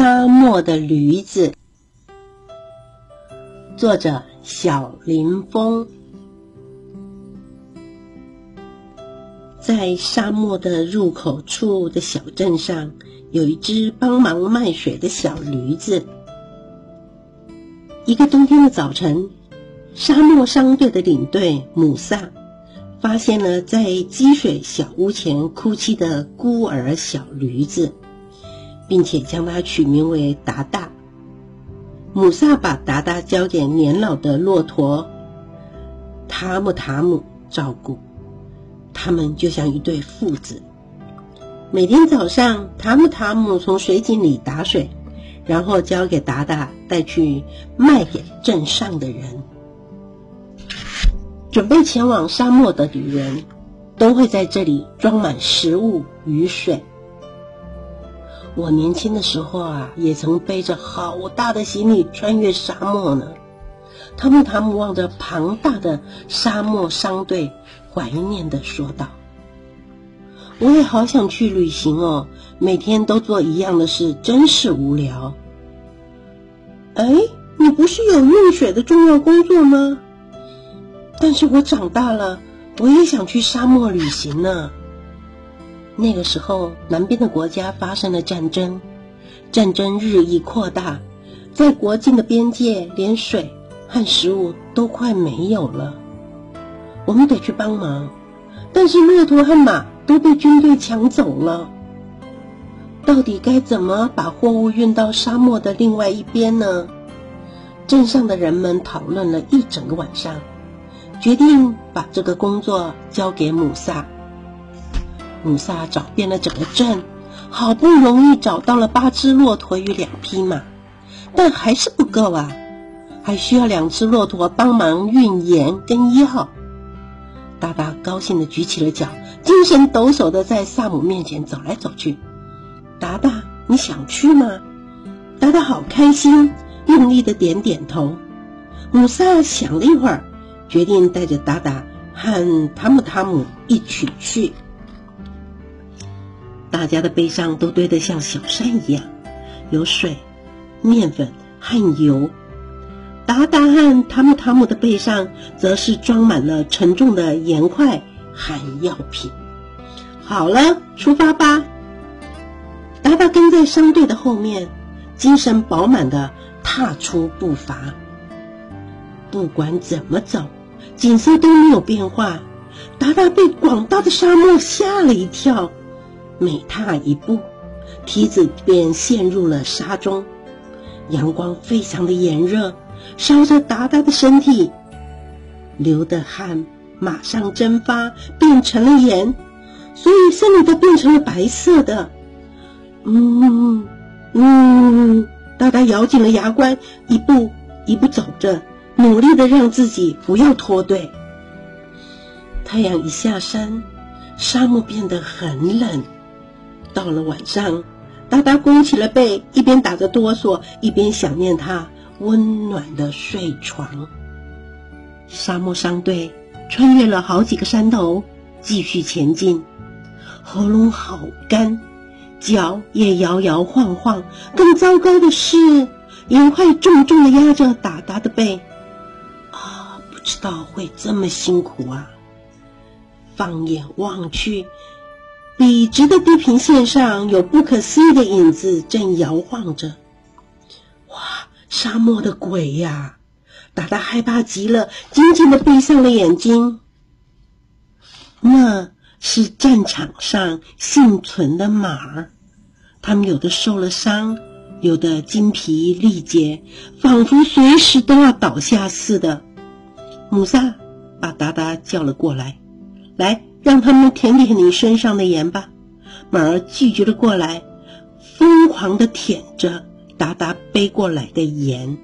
沙漠的驴子，作者小林峰。在沙漠的入口处的小镇上，有一只帮忙卖水的小驴子。一个冬天的早晨，沙漠商队的领队姆萨发现了在积水小屋前哭泣的孤儿小驴子。并且将它取名为达达。姆萨把达达交给年老的骆驼塔姆塔姆照顾，他们就像一对父子。每天早上，塔姆塔姆从水井里打水，然后交给达达带去卖给镇上的人。准备前往沙漠的旅人，都会在这里装满食物与水。我年轻的时候啊，也曾背着好大的行李穿越沙漠呢。汤姆汤姆望着庞大的沙漠商队，怀念的说道：“我也好想去旅行哦，每天都做一样的事，真是无聊。”哎，你不是有运水的重要工作吗？但是我长大了，我也想去沙漠旅行呢。那个时候，南边的国家发生了战争，战争日益扩大，在国境的边界，连水和食物都快没有了。我们得去帮忙，但是骆驼和马都被军队抢走了。到底该怎么把货物运到沙漠的另外一边呢？镇上的人们讨论了一整个晚上，决定把这个工作交给姆萨。姆萨找遍了整个镇，好不容易找到了八只骆驼与两匹马，但还是不够啊，还需要两只骆驼帮忙运盐跟药。达达高兴的举起了脚，精神抖擞的在萨姆面前走来走去。达达，你想去吗？达达好开心，用力的点点头。姆萨想了一会儿，决定带着达达和汤姆汤姆一起去。大家的背上都堆得像小山一样，有水、面粉和油。达达和汤姆汤姆的背上则是装满了沉重的盐块和药品。好了，出发吧！达达跟在商队的后面，精神饱满的踏出步伐。不管怎么走，景色都没有变化。达达被广大的沙漠吓了一跳。每踏一步，梯子便陷入了沙中。阳光非常的炎热，烧着达达的身体，流的汗马上蒸发，变成了盐，所以身体都变成了白色的。嗯嗯，达达咬紧了牙关，一步一步走着，努力的让自己不要脱队。太阳一下山，沙漠变得很冷。到了晚上，达达弓起了背，一边打着哆嗦，一边想念他温暖的睡床。沙漠商队穿越了好几个山头，继续前进。喉咙好干，脚也摇摇晃晃。更糟糕的是，盐块重重的压着达达的背。啊，不知道会这么辛苦啊！放眼望去。笔直的地平线上有不可思议的影子正摇晃着。哇，沙漠的鬼呀！达达害怕极了，紧紧的闭上了眼睛。那是战场上幸存的马儿，他们有的受了伤，有的精疲力竭，仿佛随时都要倒下似的。姆萨把达达叫了过来，来。让他们舔舔你身上的盐吧。马儿拒绝了过来，疯狂的舔着达达背过来的盐。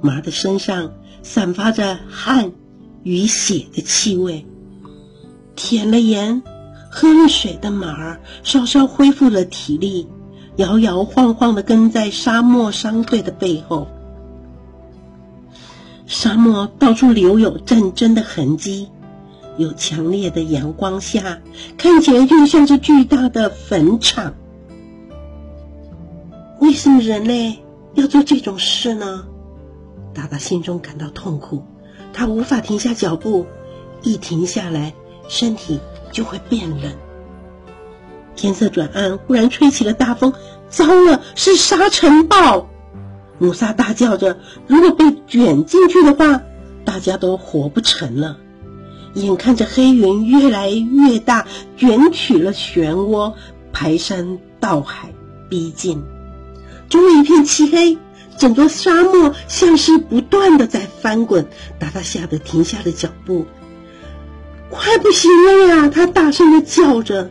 马儿的身上散发着汗与血的气味。舔了盐，喝了水的马儿稍稍恢复了体力，摇摇晃晃的跟在沙漠商队的背后。沙漠到处留有战争的痕迹。有强烈的阳光下，看起来就像是巨大的坟场。为什么人类要做这种事呢？达达心中感到痛苦，他无法停下脚步，一停下来，身体就会变冷。天色转暗，忽然吹起了大风，糟了，是沙尘暴！姆萨大叫着：“如果被卷进去的话，大家都活不成了。”眼看着黑云越来越大，卷起了漩涡，排山倒海逼近。周围一片漆黑，整座沙漠像是不断的在翻滚。达达吓得停下了脚步，快不行了呀！他大声的叫着，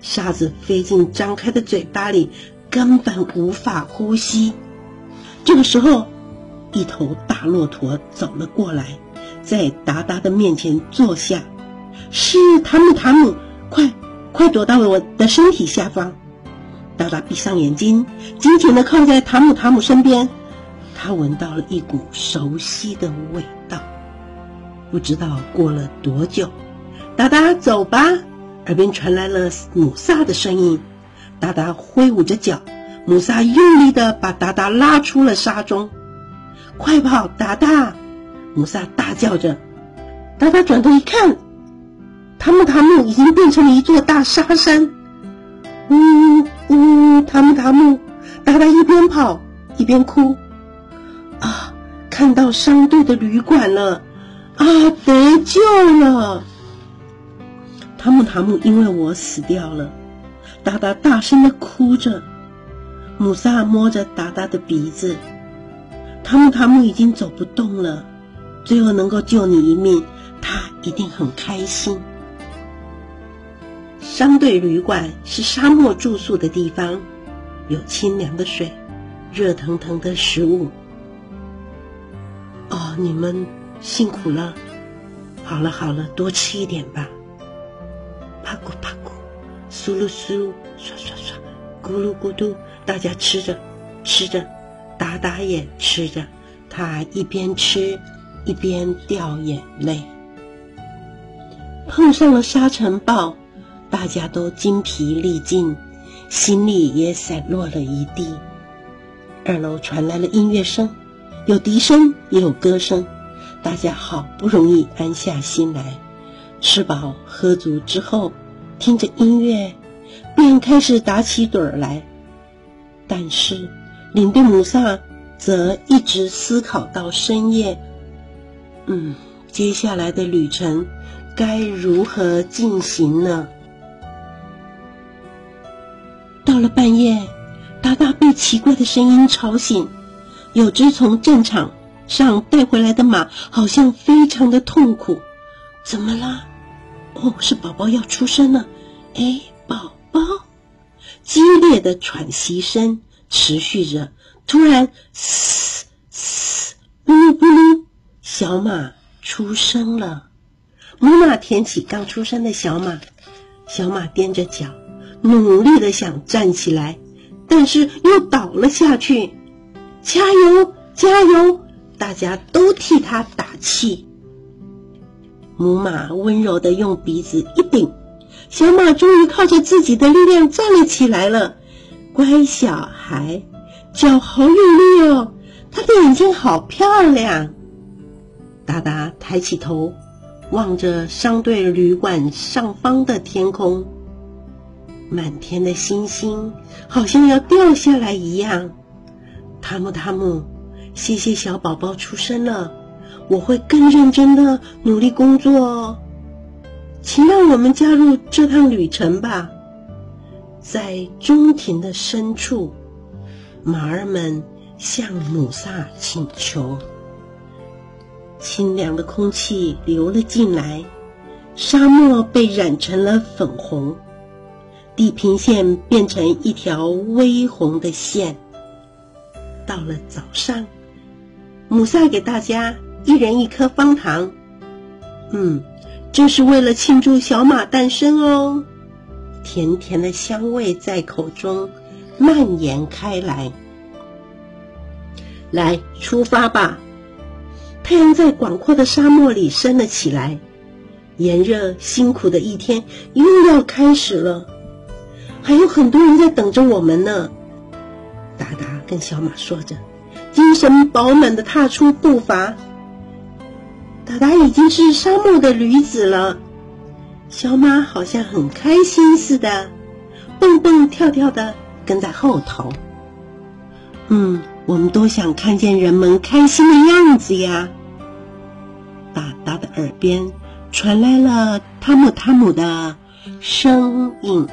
沙子飞进张开的嘴巴里，根本无法呼吸。这个时候，一头大骆驼走了过来，在达达的面前坐下。是塔姆，塔姆，快快躲到我的身体下方。达达闭上眼睛，紧紧的靠在塔姆塔姆身边。他闻到了一股熟悉的味道。不知道过了多久，达达走吧，耳边传来了姆萨的声音。达达挥舞着脚，姆萨用力的把达达拉出了沙中。快跑，达达！姆萨大叫着。达达转头一看，塔姆塔姆已经变成了一座大沙山。呜呜，塔木塔木，达达一边跑一边哭。啊，看到商队的旅馆了，啊，得救了！塔木塔木，因为我死掉了。达达大声的哭着。姆萨摸着达达的鼻子。塔木塔木已经走不动了，最后能够救你一命，他一定很开心。商队旅馆是沙漠住宿的地方，有清凉的水，热腾腾的食物。哦，你们辛苦了。好了好了，多吃一点吧。啪咕啪咕，苏噜苏噜，刷刷刷，咕噜咕嘟，大家吃着吃着，达达也吃着。他一边吃一边掉眼泪。碰上了沙尘暴。大家都精疲力尽，行李也散落了一地。二楼传来了音乐声，有笛声也有歌声。大家好不容易安下心来，吃饱喝足之后，听着音乐，便开始打起盹儿来。但是领队姆萨则一直思考到深夜。嗯，接下来的旅程该如何进行呢？到了半夜，达达被奇怪的声音吵醒。有只从战场上带回来的马，好像非常的痛苦。怎么啦？哦，是宝宝要出生了。哎，宝宝！激烈的喘息声持续着。突然，嘶嘶，咕噜咕噜，小马出生了。母马舔起刚出生的小马，小马踮着脚。努力的想站起来，但是又倒了下去。加油，加油！大家都替他打气。母马温柔的用鼻子一顶，小马终于靠着自己的力量站了起来了。乖小孩，脚好有力哦，他的眼睛好漂亮。达达抬起头，望着商队旅馆上方的天空。满天的星星好像要掉下来一样。汤姆，汤姆，谢谢小宝宝出生了，我会更认真的努力工作哦。请让我们加入这趟旅程吧。在中庭的深处，马儿们向姆萨请求。清凉的空气流了进来，沙漠被染成了粉红。地平线变成一条微红的线。到了早上，姆萨给大家一人一颗方糖。嗯，这是为了庆祝小马诞生哦。甜甜的香味在口中蔓延开来。来，出发吧！太阳在广阔的沙漠里升了起来，炎热辛苦的一天又要开始了。还有很多人在等着我们呢。达达跟小马说着，精神饱满的踏出步伐。达达已经是沙漠的驴子了，小马好像很开心似的，蹦蹦跳跳的跟在后头。嗯，我们都想看见人们开心的样子呀。达达的耳边传来了汤姆汤姆的声音。